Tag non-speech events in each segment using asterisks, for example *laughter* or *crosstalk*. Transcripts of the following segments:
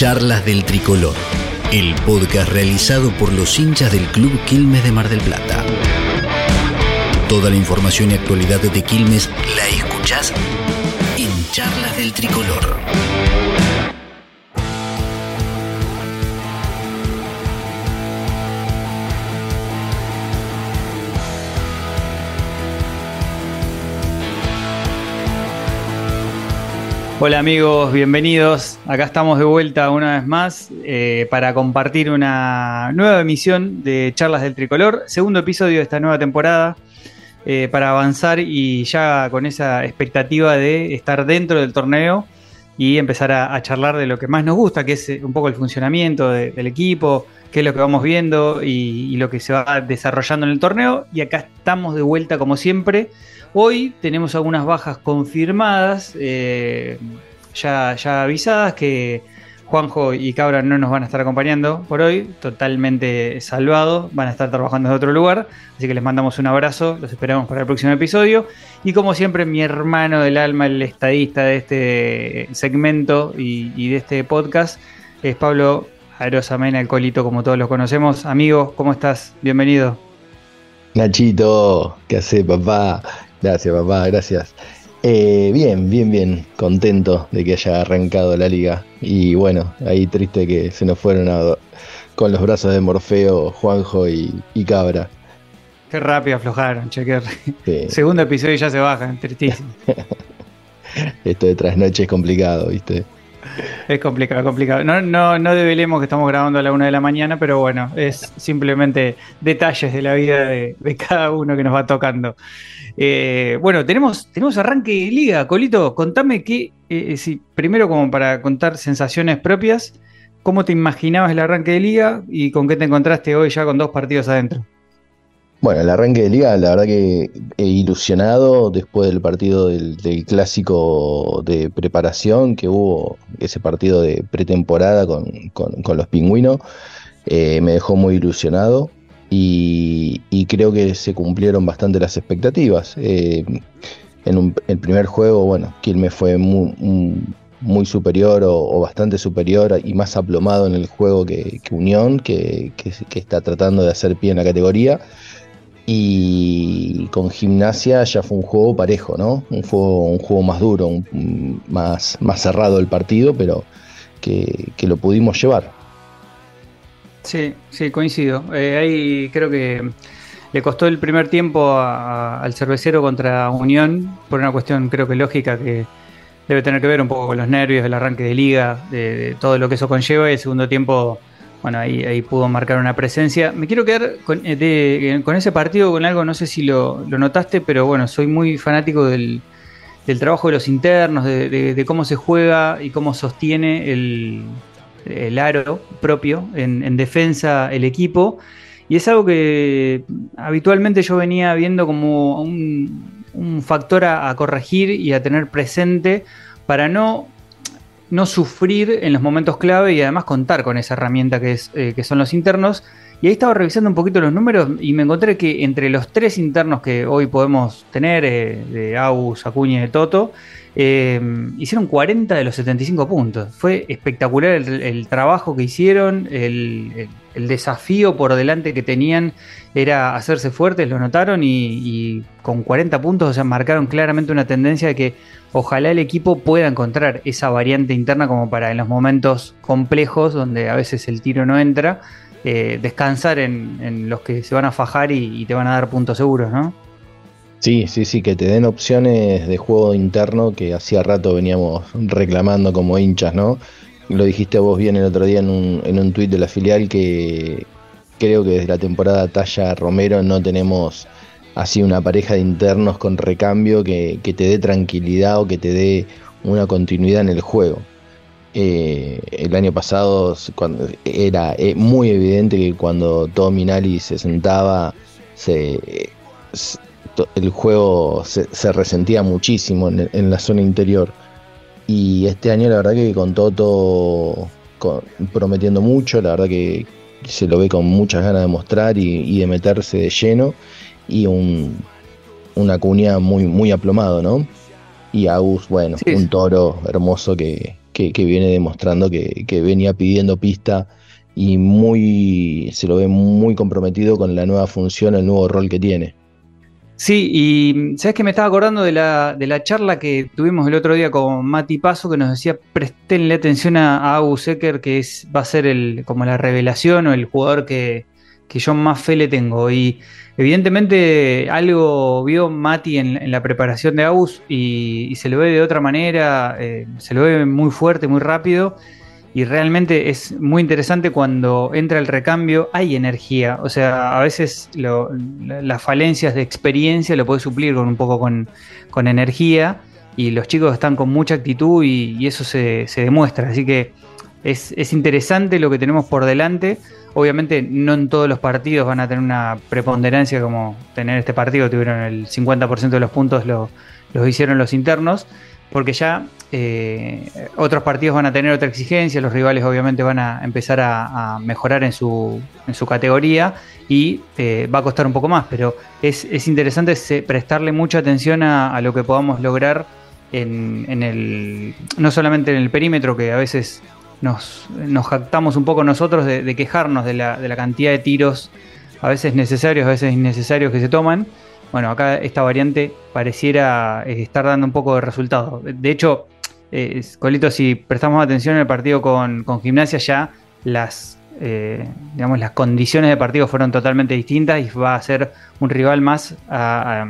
Charlas del Tricolor, el podcast realizado por los hinchas del Club Quilmes de Mar del Plata. Toda la información y actualidad de Quilmes la escuchás en Charlas del Tricolor. Hola amigos, bienvenidos. Acá estamos de vuelta una vez más eh, para compartir una nueva emisión de Charlas del Tricolor, segundo episodio de esta nueva temporada, eh, para avanzar y ya con esa expectativa de estar dentro del torneo y empezar a, charlar de lo que más nos gusta, que es eh, un poco el funcionamiento del equipo, qué es lo que vamos viendo y, y lo que se va desarrollando en el torneo. Y acá estamos de vuelta como siempre Hoy tenemos algunas bajas confirmadas, eh, ya, avisadas, que Juanjo y Cabra no nos van a estar acompañando por hoy, totalmente salvados, van a estar trabajando en otro lugar, así que les mandamos un abrazo, los esperamos para el próximo episodio. Y como siempre, mi hermano del alma, el estadista de este segmento y, de este podcast, es Pablo Arosamena, el colito, como todos los conocemos. Amigo, ¿cómo estás? Bienvenido. Nachito, ¿qué hace papá? Gracias, papá, gracias. Eh, bien, bien, bien, contento de que haya arrancado la liga. Y bueno, ahí triste que se nos fueron con los brazos de Morfeo, Juanjo y, Cabra. Qué rápido aflojaron, chequer. *laughs* Segundo episodio y ya se bajan, tristísimo. *laughs* Esto de trasnoche es complicado, ¿viste? Es complicado, complicado. No, no, no develemos que estamos grabando a la una de la mañana, pero bueno, es simplemente detalles de la vida de, cada uno que nos va tocando. Eh, bueno, tenemos, tenemos arranque de liga. Colito, contame qué, eh, eh, primero como para contar sensaciones propias, ¿cómo te imaginabas el arranque de liga y con qué te encontraste hoy ya con dos partidos adentro? Bueno, el arranque de liga, la verdad que he ilusionado después del partido del, clásico de preparación que hubo, ese partido de pretemporada con, los pingüinos, me dejó muy ilusionado y, creo que se cumplieron bastante las expectativas. Eh, en el primer juego, bueno, Quilmes fue muy, superior o, bastante superior y más aplomado en el juego que, Unión, que, está tratando de hacer pie en la categoría. Y con gimnasia ya fue un juego parejo, ¿no? Un juego, un juego más duro, más, más cerrado el partido, pero que lo pudimos llevar. Sí, sí, coincido. Eh, ahí creo que le costó el primer tiempo al cervecero contra Unión por una cuestión creo que lógica que debe tener que ver un poco con los nervios del arranque de liga, de, todo lo que eso conlleva y el segundo tiempo, bueno, ahí, ahí pudo marcar una presencia. Me quiero quedar con, eh, con ese partido, con algo, no sé si lo, notaste, pero bueno, soy muy fanático del, trabajo de los internos, de cómo se juega y cómo sostiene el, el aro propio en, defensa el equipo. Y es algo que habitualmente yo venía viendo como un, factor a, corregir y a tener presente para no, no sufrir en los momentos clave y además contar con esa herramienta que, es, eh, que son los internos. Y ahí estaba revisando un poquito los números y me encontré que entre los tres internos que hoy podemos tener, eh, de Agus, Acuña y Toto, eh, hicieron 40 de los 75 puntos. Fue espectacular el, trabajo que hicieron, el, desafío por delante que tenían era hacerse fuertes, lo notaron y, con 40 puntos o marcaron claramente una tendencia de que ojalá el equipo pueda encontrar esa variante interna como para en los momentos complejos donde a veces el tiro no entra, eh, descansar en, los que se van a fajar y, y te van a dar puntos seguros, ¿no? Sí, sí, sí, que te den opciones de juego interno que hacía rato veníamos reclamando como hinchas, ¿no? Lo dijiste vos bien el otro día en un, en un tuit de la filial que creo que desde la temporada Talla Romero no tenemos así una pareja de internos con recambio que, te dé tranquilidad o que te dé una continuidad en el juego. Eh, el año pasado cuando era eh, muy evidente que cuando Minali se sentaba se el juego se, resentía muchísimo en, la zona interior. Y este año la verdad que con Toto prometiendo mucho, la verdad que se lo ve con muchas ganas de mostrar y, de meterse de lleno. Y un, una cuña muy, muy aplomado, ¿no? Y Agus, bueno, un toro hermoso que, que, viene demostrando que, que, venía pidiendo pista y muy se lo ve muy comprometido con la nueva función, el nuevo rol que tiene. Sí, y sabes que me estaba acordando de la, de la charla que tuvimos el otro día con Mati Paso, que nos decía prestenle atención a, a Secker, que es, va a ser el, como la revelación o el jugador que, que yo más fe le tengo. Y evidentemente algo vio Mati en, la preparación de Agus y, se lo ve de otra manera, eh, se lo ve muy fuerte, muy rápido. Y realmente es muy interesante cuando entra el recambio, hay energía. O sea, a veces las falencias de experiencia lo puede suplir con un poco con, energía. Y los chicos están con mucha actitud y, eso se, demuestra. Así que es, es interesante lo que tenemos por delante Obviamente no en todos los partidos van a tener una preponderancia como tener este partido, tuvieron el 50% de los puntos lo, los hicieron los internos, porque ya eh, otros partidos van a tener otra exigencia, los rivales obviamente van a empezar a, mejorar en su, en su categoría y eh, va a costar un poco más, pero es, interesante prestarle mucha atención a, lo que podamos lograr en, en, el, no solamente en el perímetro, que a veces nos, nos jactamos un poco nosotros de, quejarnos de la, de la, cantidad de tiros, a veces necesarios, a veces innecesarios que se toman. Bueno, acá esta variante pareciera eh, estar dando un poco de resultado. De hecho, eh, Colito, si prestamos atención en el partido con, Gimnasia, ya las, eh, digamos, las condiciones de partido fueron totalmente distintas y va a ser un rival más a,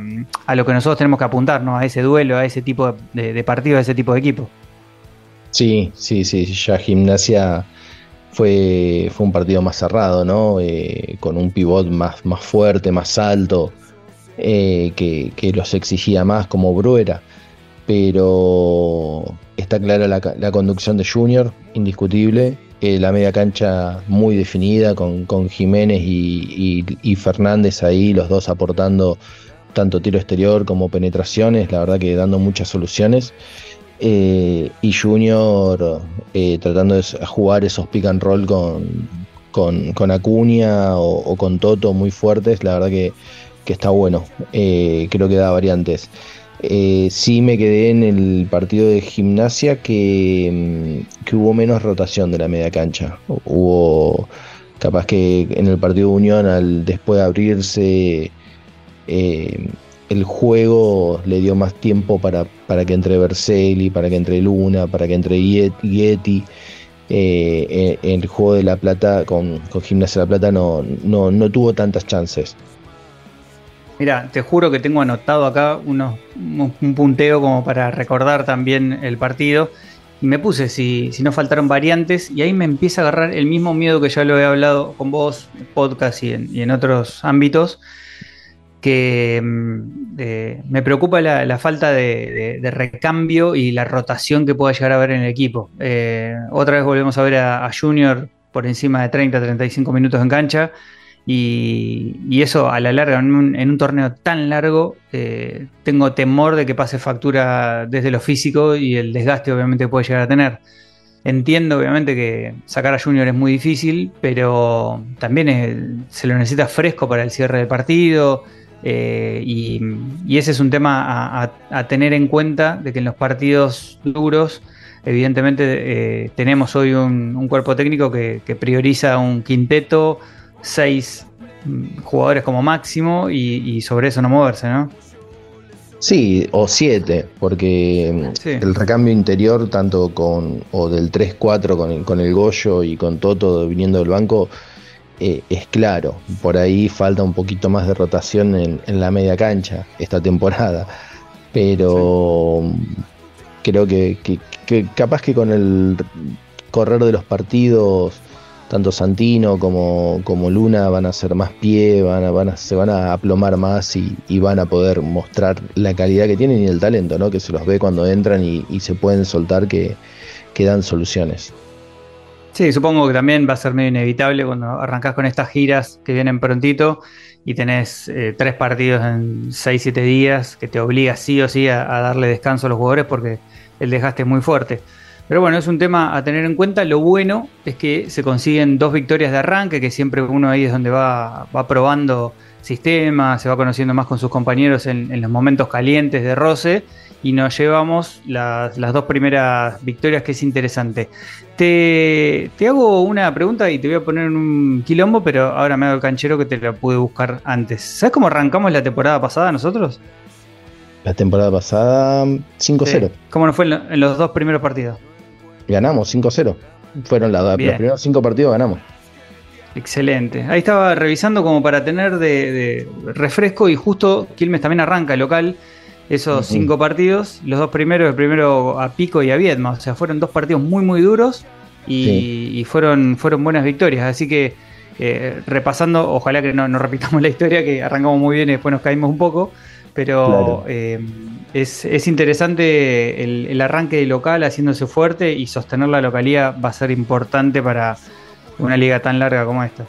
lo que nosotros tenemos que apuntar, ¿no? a ese duelo, a ese tipo de, de partido, a ese tipo de equipo. Sí, sí, sí, ya Gimnasia fue, fue un partido más cerrado, ¿no? Eh, con un pivot más, más fuerte, más alto, eh, que, los exigía más como Bruera. Pero está clara la, conducción de Junior, indiscutible. Eh, la media cancha muy definida con, Jiménez y Fernández ahí, los dos aportando tanto tiro exterior como penetraciones, la verdad que dando muchas soluciones. Eh, y Junior tratando de jugar esos pick and roll con, con, Acuña o, con Toto muy fuertes, la verdad que, está bueno, eh, creo que da variantes. sí me quedé en el partido de gimnasia que, mm, que, hubo menos rotación de la media cancha. Hubo capaz que en el partido de Unión al después de abrirse el juego le dio más tiempo para, para que entre Berselli, para que entre Luna, para que entre Yeti. Eh, eh, el juego de La Plata con, con Gimnasia de La Plata no, no, tuvo tantas chances. Mira, te juro que tengo anotado acá unos, un punteo como para recordar también el partido. Y me puse si, no faltaron variantes y ahí me empieza a agarrar el mismo miedo que ya lo he hablado con vos, podcast y en, otros ámbitos, que mm, me preocupa la, falta de, recambio y la rotación que pueda llegar a haber en el equipo. Eh, otra vez volvemos a ver a, Junior por encima de 30-35 minutos en cancha y, eso a la larga, en un, torneo tan largo, eh, tengo temor de que pase factura desde lo físico y el desgaste obviamente puede llegar a tener. Entiendo obviamente que sacar a Junior es muy difícil, pero también se lo necesita fresco para el cierre del partido. Eh, y, ese es un tema a, tener en cuenta de que en los partidos duros, evidentemente eh, tenemos hoy un, cuerpo técnico que, prioriza un quinteto, seis mm, jugadores como máximo y, sobre eso no moverse, ¿no? Sí, o siete, porque mm, el recambio interior, tanto con, o del 3-4 con con el Goyo y con Toto viniendo del banco, eh, es claro. Por ahí falta un poquito más de rotación en, la media cancha esta temporada. Pero creo que, capaz que con el correr de los partidos, tanto Santino como, como Luna van a hacer más pie, van a, van se van a aplomar más y, van a poder mostrar la calidad que tienen y el talento, ¿no? que se los ve cuando entran y, se pueden soltar que, que dan soluciones. Sí, supongo que también va a ser medio inevitable cuando arrancás con estas giras que vienen prontito y tenés eh, tres partidos en 6-7 días que te obliga sí o sí a, darle descanso a los jugadores porque el desgaste es muy fuerte. Pero bueno, es un tema a tener en cuenta. Lo bueno es que se consiguen dos victorias de arranque, que siempre uno ahí es donde va, va probando sistemas, se va conociendo más con sus compañeros en, los momentos calientes de roce y nos llevamos las, dos primeras victorias, que es interesante. Te, te, hago una pregunta y te voy a poner un quilombo, pero ahora me hago el canchero que te la pude buscar antes. ¿Sabes cómo arrancamos la temporada pasada nosotros? La temporada pasada 5-0. ¿Cómo nos fue en, los dos primeros partidos? Ganamos 5-0. Fueron los primeros cinco partidos, ganamos. Excelente. Ahí estaba revisando como para tener de, refresco y justo Quilmes también arranca el local esos cinco partidos. Los dos primeros, el primero a Pico y a Viedma. O sea, fueron dos partidos muy, muy duros y, fueron, fueron buenas victorias. Así que eh, repasando, ojalá que no, no, repitamos *laughs* la historia, que arrancamos muy bien y después nos caímos un poco. Pero eh, es, interesante el, arranque de local haciéndose fuerte y sostener la localidad va a ser importante para una liga tan larga como esta.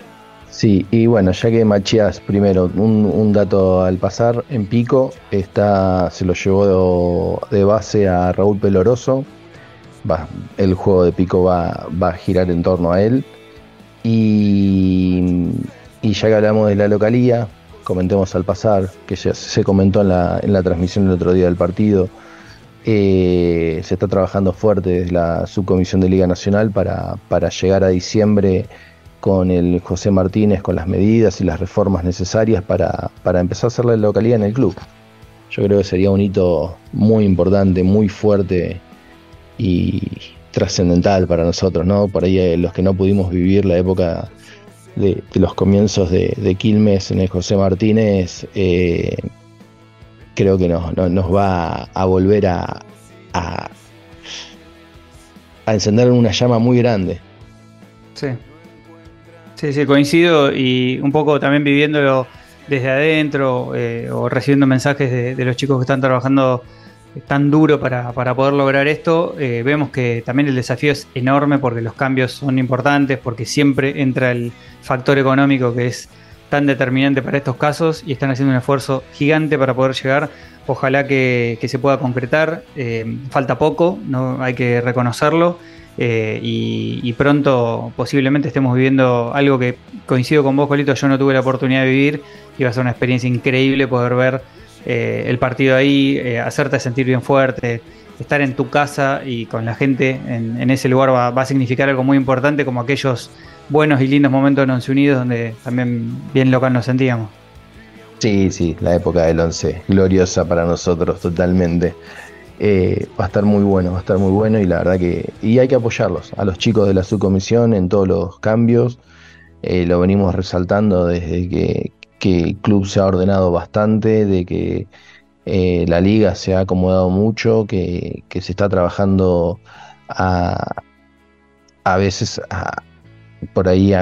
Sí, y bueno, ya que Machías, primero, un, dato al pasar, en Pico está, se lo llevó de, base a Raúl Peloroso, el juego de Pico va, va a girar en torno a él, y, y ya que hablamos de la localía, comentemos al pasar, que ya se comentó en la, en la transmisión el otro día del partido, eh, se está trabajando fuerte desde la subcomisión de Liga Nacional para, para llegar a diciembre con el José Martínez, con las medidas y las reformas necesarias para, para empezar a hacer la localidad en el club. Yo creo que sería un hito muy importante, muy fuerte y trascendental para nosotros, ¿no? Por ahí eh, los que no pudimos vivir la época de, los comienzos de, Quilmes en el José Martínez, eh, creo que nos, va a volver a, a, encender una llama muy grande. Sí. Sí, sí, coincido y un poco también viviéndolo desde adentro eh, o recibiendo mensajes de, los chicos que están trabajando tan duro para, poder lograr esto, eh, vemos que también el desafío es enorme porque los cambios son importantes, porque siempre entra el factor económico que es tan determinante para estos casos y están haciendo un esfuerzo gigante para poder llegar. Ojalá que, se pueda concretar. Eh, falta poco, no hay que reconocerlo. Eh, y, pronto posiblemente estemos viviendo algo que coincido con vos, Colito, yo no tuve la oportunidad de vivir y va a ser una experiencia increíble poder ver eh, el partido ahí, eh, hacerte sentir bien fuerte, estar en tu casa y con la gente en, ese lugar va, a significar algo muy importante como aquellos buenos y lindos momentos en Once Unidos donde también bien local nos sentíamos. Sí, sí, la época del Once, gloriosa para nosotros totalmente. Eh, va a estar muy bueno, va a estar muy bueno y la verdad que y hay que apoyarlos a los chicos de la subcomisión en todos los cambios. lo venimos resaltando desde que, que el club se ha ordenado bastante, de que eh, la liga se ha acomodado mucho, que, se está trabajando a, a veces por ahí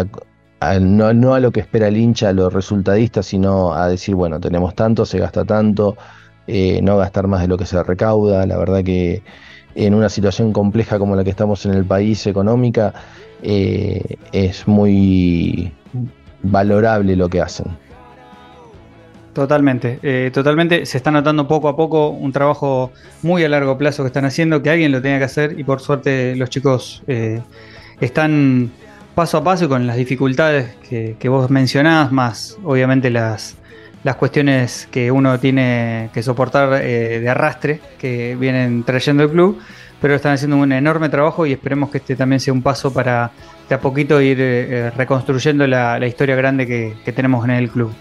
no, a lo que espera el hincha, a los resultadistas, sino a decir, bueno, tenemos tanto, se gasta tanto, eh, no gastar más de lo que se recauda. La verdad que en una situación compleja como la que estamos en el país económica, eh, es muy valorable lo que hacen. Totalmente, eh, totalmente. Se está notando poco a poco un trabajo muy a largo plazo que están haciendo, que alguien lo tenga que hacer y por suerte los chicos eh, están paso a paso con las dificultades que, vos mencionás, más obviamente las, las cuestiones que uno tiene que soportar eh, de arrastre que vienen trayendo el club, pero están haciendo un enorme trabajo y esperemos que este también sea un paso para de a poquito ir reconstruyendo la, historia grande que tenemos en el club.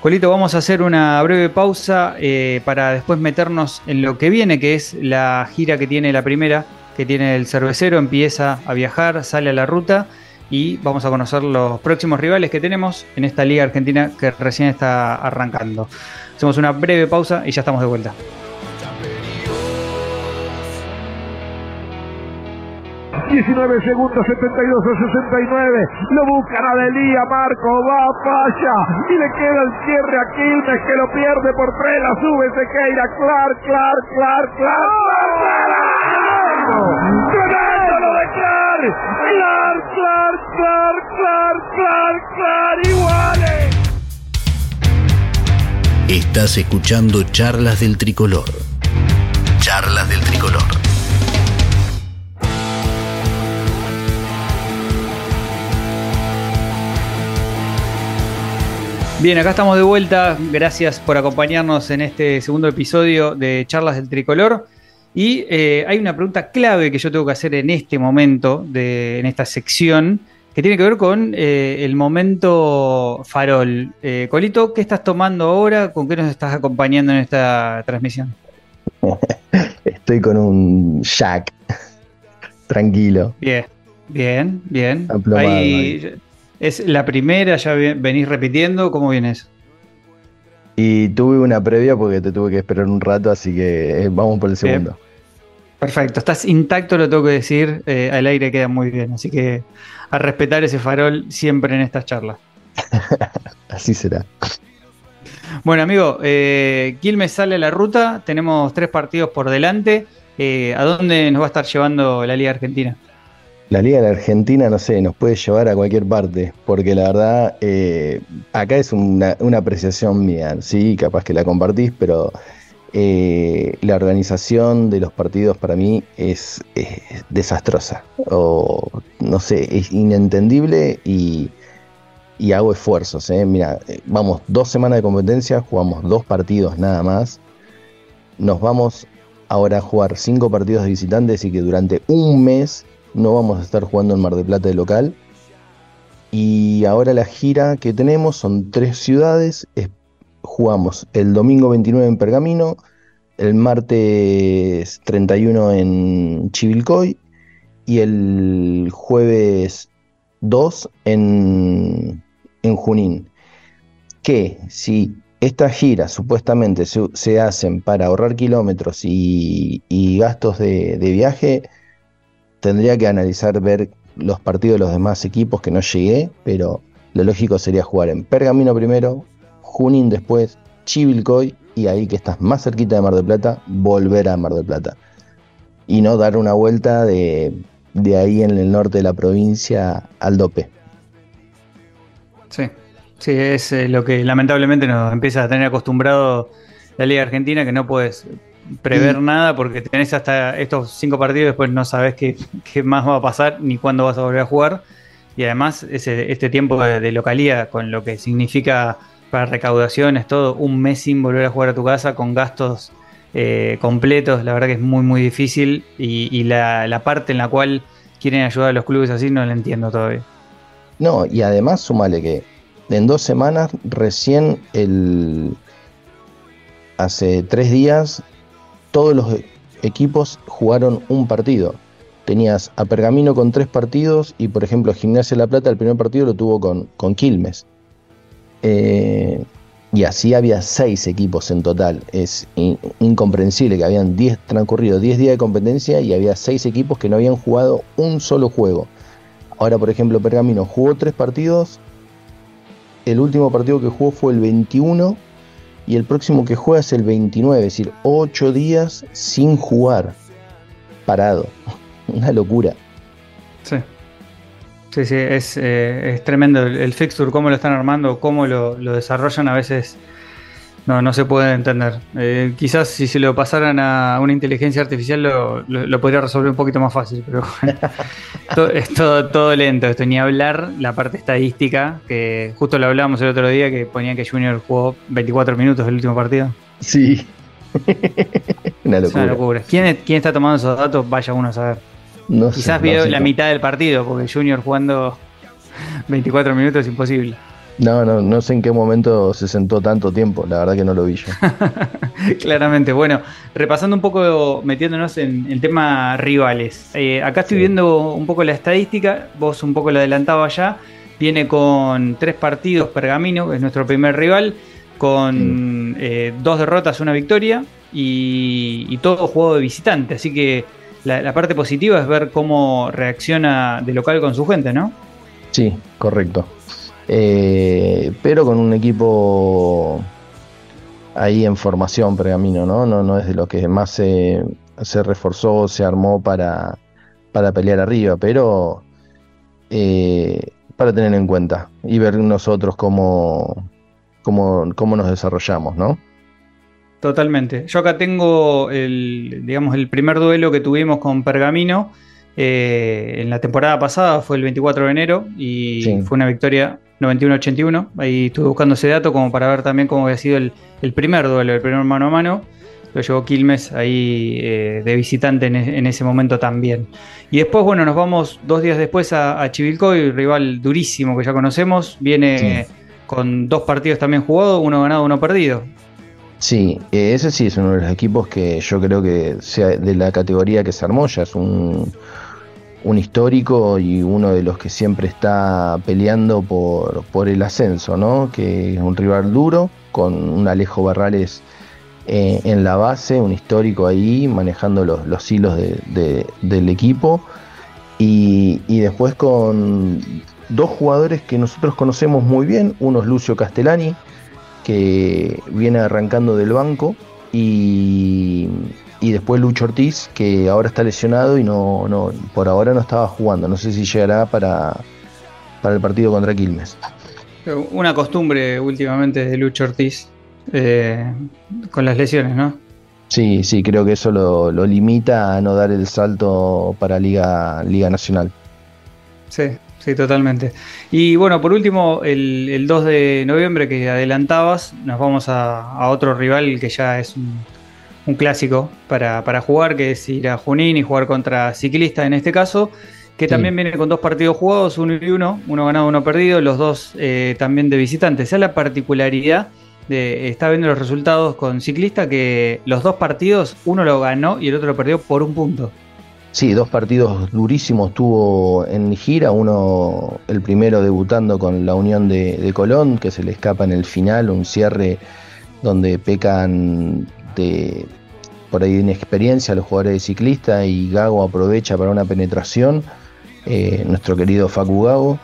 Colito, vamos a hacer una breve pausa eh, para después meternos en lo que viene, que es la gira que tiene la primera, que tiene el cervecero, empieza a viajar, sale a la ruta y vamos a conocer los próximos rivales que tenemos en esta liga argentina que recién está arrancando. Hacemos una breve pausa y ya estamos de vuelta. 19 segundos, 72 a 69. Lo busca Adelía, Marco va, falla. Y le queda el cierre a Quilmes que lo pierde por tres. La sube Sequeira. Clark, Clark, Clark, Clark. ¡Tremendo lo de Clark! Clark, Clark, Clark, Clark, Clark, Clark, iguales. Estás escuchando Charlas del Tricolor. Charlas del Tricolor. Bien, acá estamos de vuelta. Gracias por acompañarnos en este segundo episodio de Charlas del Tricolor. Y eh, hay una pregunta clave que yo tengo que hacer en este momento, de, en esta sección, que tiene que ver con eh, el momento farol. Eh, Colito, ¿qué estás tomando ahora? ¿Con qué nos estás acompañando en esta transmisión? *laughs* Estoy con un Jack. Tranquilo. Bien, bien, bien. ¿Es la primera? ¿Ya venís repitiendo? ¿Cómo vienes? Y tuve una previa porque te tuve que esperar un rato, así que eh, vamos por el segundo. Perfecto, estás intacto, lo tengo que decir, eh, al aire queda muy bien, así que a respetar ese farol siempre en estas charlas. *laughs* así será. Bueno, amigo, eh, Quilmes sale a la ruta, tenemos tres partidos por delante. Eh, ¿A dónde nos va a estar llevando la Liga Argentina? La Liga de Argentina, no sé, nos puede llevar a cualquier parte, porque la verdad, eh, acá es una, apreciación mía, sí, capaz que la compartís, pero eh, la organización de los partidos para mí es, desastrosa, o no sé, es inentendible y, y hago esfuerzos. ¿eh? Mira, vamos dos semanas de competencia, jugamos dos partidos nada más, nos vamos ahora a jugar cinco partidos de visitantes y que durante un mes no vamos a estar jugando en Mar del Plata de local. Y ahora la gira que tenemos son tres ciudades. jugamos el domingo 29 en Pergamino, el martes 31 en Chivilcoy y el jueves 2 en, en Junín. Que si estas giras supuestamente se, hacen para ahorrar kilómetros y, gastos de viaje, tendría que analizar, ver los partidos de los demás equipos que no llegué, pero lo lógico sería jugar en Pergamino primero, Junín después, Chivilcoy y ahí que estás más cerquita de Mar del Plata, volver a Mar del Plata. Y no dar una vuelta de, de ahí en el norte de la provincia al dope. Sí, sí, es eh, lo que lamentablemente nos empieza a tener acostumbrado la Liga Argentina, que no puedes prever nada porque tenés hasta estos cinco partidos, después no sabes qué, más va a pasar ni cuándo vas a volver a jugar. Y además, ese, este tiempo de, localía, con lo que significa para recaudaciones, todo, un mes sin volver a jugar a tu casa, con gastos eh, completos, la verdad que es muy, muy difícil. Y, la, parte en la cual quieren ayudar a los clubes así no la entiendo todavía. No, y además, sumale que en dos semanas, recién el. Hace tres días todos los equipos jugaron un partido. Tenías a Pergamino con tres partidos y, por ejemplo, Gimnasia La Plata el primer partido lo tuvo con, con Quilmes. Eh, y así había seis equipos en total. Es incomprensible que habían diez, transcurrido 10 días de competencia y había seis equipos que no habían jugado un solo juego. Ahora, por ejemplo, Pergamino jugó tres partidos. El último partido que jugó fue el 21 y el próximo que juega es el 29, es decir, 8 días sin jugar, parado. *laughs* Una locura. Sí. Sí, sí, es, eh, tremendo el, fixture, cómo lo están armando, cómo lo, lo desarrollan a veces no, no se puede entender. Eh, quizás si se lo pasaran a una inteligencia artificial lo, podría resolver un poquito más fácil, pero *laughs* es todo, todo lento esto, ni hablar la parte estadística, que justo lo hablábamos el otro día, que ponían que Junior jugó 24 minutos el último partido. Sí. *laughs* una locura. ¿Quién, ¿Quién, está tomando esos datos? Vaya uno a saber. Quizás vio la mitad del partido, porque Junior jugando 24 minutos es imposible. No, no, no sé en qué momento se sentó tanto tiempo, la verdad que no lo vi yo. *laughs* Claramente, bueno, repasando un poco, metiéndonos en el tema rivales. Eh, acá estoy viendo un poco la estadística, vos un poco lo adelantabas ya. Viene con tres partidos Pergamino, es nuestro primer rival, con eh, dos derrotas, una victoria y, todo juego de visitante. Así que la, la parte positiva es ver cómo reacciona de local con su gente, ¿no? Sí, correcto. Eh, pero con un equipo ahí en formación pergamino, ¿no? No, no es de lo que más se, se reforzó, se armó para, para pelear arriba, pero eh, para tener en cuenta y ver nosotros cómo, cómo, cómo nos desarrollamos, ¿no? Totalmente. Yo acá tengo el, digamos, el primer duelo que tuvimos con Pergamino eh, en la temporada pasada, fue el 24 de enero y fue una victoria 91-81. Ahí estuve buscando ese dato como para ver también cómo había sido el, primer duelo, el primer mano a mano. Lo llevó Quilmes ahí eh, de visitante en, ese momento también. Y después, bueno, nos vamos dos días después a, a Chivilcoy, rival durísimo que ya conocemos. Viene con dos partidos también jugados, uno ganado, uno perdido. Sí, ese sí es uno de los equipos que yo creo que sea de la categoría que se armó, es un, un histórico y uno de los que siempre está peleando por, por el ascenso, ¿no? Que es un rival duro, con un Alejo Barrales eh, en la base, un histórico ahí, manejando los, los hilos del equipo. Y, y, después con dos jugadores que nosotros conocemos muy bien, uno es Lucio Castellani, que viene arrancando del banco, y, después Lucho Ortiz, que ahora está lesionado y no, no, por ahora no estaba jugando. No sé si llegará para, para el partido contra Quilmes. Una costumbre últimamente de Lucho Ortiz eh, con las lesiones, ¿no? Sí, sí, creo que eso lo, lo, limita a no dar el salto para Liga, Liga Nacional. Sí, Sí, totalmente. Y bueno, por último, el, 2 de noviembre que adelantabas, nos vamos a, otro rival que ya es un, clásico para, jugar, que es ir a Junín y jugar contra Ciclista en este caso, que también viene con dos partidos jugados, uno y uno, uno ganado, uno perdido, los dos eh, también de visitantes. Esa es la particularidad de, está viendo los resultados con Ciclista, que los dos partidos, uno lo ganó y el otro lo perdió por un punto. Sí, dos partidos durísimos tuvo en gira, uno el primero debutando con la Unión de, Colón, que se le escapa en el final, un cierre donde pecan de por ahí de inexperiencia los jugadores de ciclista y Gago aprovecha para una penetración, eh, nuestro querido Facu Gago,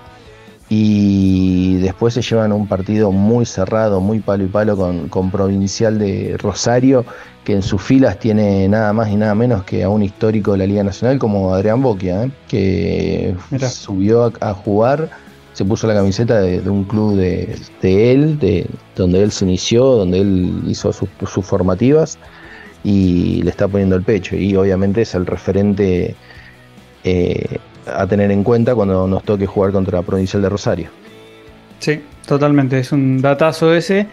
y después se llevan un partido muy cerrado, muy palo y palo con, con Provincial de Rosario, que en sus filas tiene nada más y nada menos que a un histórico de la Liga Nacional como Adrián Boquia, ¿eh? que subió a, jugar, se puso la camiseta de, un club de, él, de donde él se inició, donde él hizo sus, formativas y le está poniendo el pecho. Y obviamente es el referente eh, a tener en cuenta cuando nos toque jugar contra Provincial de Rosario. Sí, totalmente, es un datazo ese.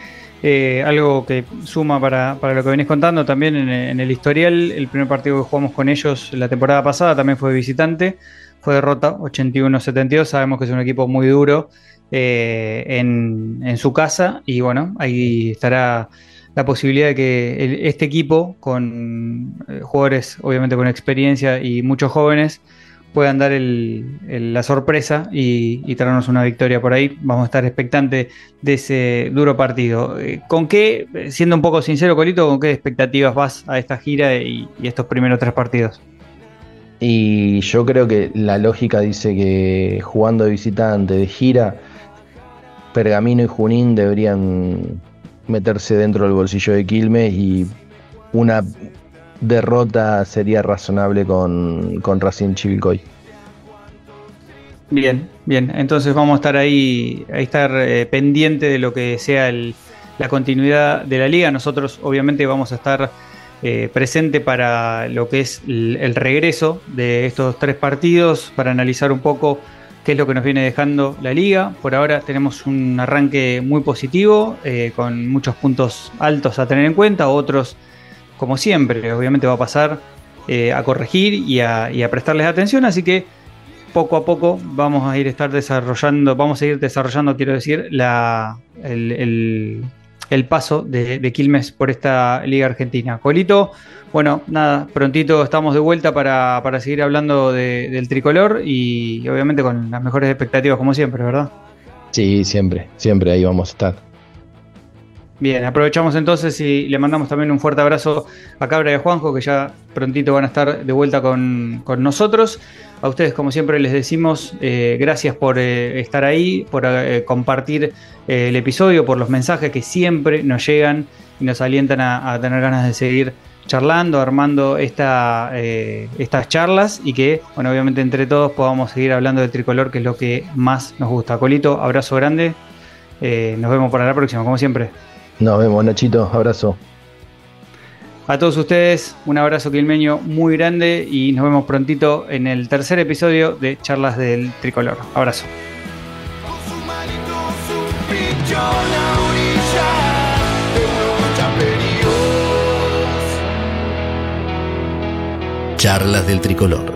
Eh, algo que suma para, lo que venís contando también en, el historial, el primer partido que jugamos con ellos la temporada pasada también fue visitante, fue derrota 81-72, sabemos que es un equipo muy duro eh, en, su casa y bueno, ahí estará la posibilidad de que este equipo con eh, jugadores obviamente con experiencia y muchos jóvenes puedan dar la sorpresa y, traernos una victoria por ahí. Vamos a estar expectantes de ese duro partido. Eh, ¿Con qué, siendo un poco sincero, Colito, con qué expectativas vas a esta gira y, estos primeros tres partidos? Y yo creo que la lógica dice que jugando de visitante, de gira, Pergamino y Junín deberían meterse dentro del bolsillo de Quilmes y una derrota sería razonable con, con Racing Chivilcoy. Bien, bien. Entonces vamos a estar ahí, a estar eh, pendiente de lo que sea la continuidad de la liga. Nosotros obviamente vamos a estar eh, presente para lo que es el, regreso de estos tres partidos, para analizar un poco qué es lo que nos viene dejando la liga. Por ahora tenemos un arranque muy positivo, eh, con muchos puntos altos a tener en cuenta, otros como siempre, obviamente va a pasar eh, a corregir y a, prestarles atención, así que poco a poco vamos a ir estar desarrollando, vamos a ir desarrollando, quiero decir, la, el, paso de, Quilmes por esta Liga Argentina. Colito, bueno, nada, prontito estamos de vuelta para, seguir hablando del tricolor y obviamente con las mejores expectativas como siempre, ¿verdad? Sí, siempre, siempre ahí vamos a estar. Bien, aprovechamos entonces y le mandamos también un fuerte abrazo a Cabra y a Juanjo, que ya prontito van a estar de vuelta con, nosotros. A ustedes, como siempre, les decimos eh, gracias por eh, estar ahí, por eh, compartir el episodio, por los mensajes que siempre nos llegan y nos alientan a, tener ganas de seguir charlando, armando esta, estas charlas y que, bueno, obviamente entre todos podamos seguir hablando del tricolor, que es lo que más nos gusta. Colito, abrazo grande. nos vemos para la próxima, como siempre. Nos vemos, Nachito. Abrazo. A todos ustedes, un abrazo quilmeño muy grande y nos vemos prontito en el tercer episodio de Charlas del Tricolor. Abrazo. Charlas del Tricolor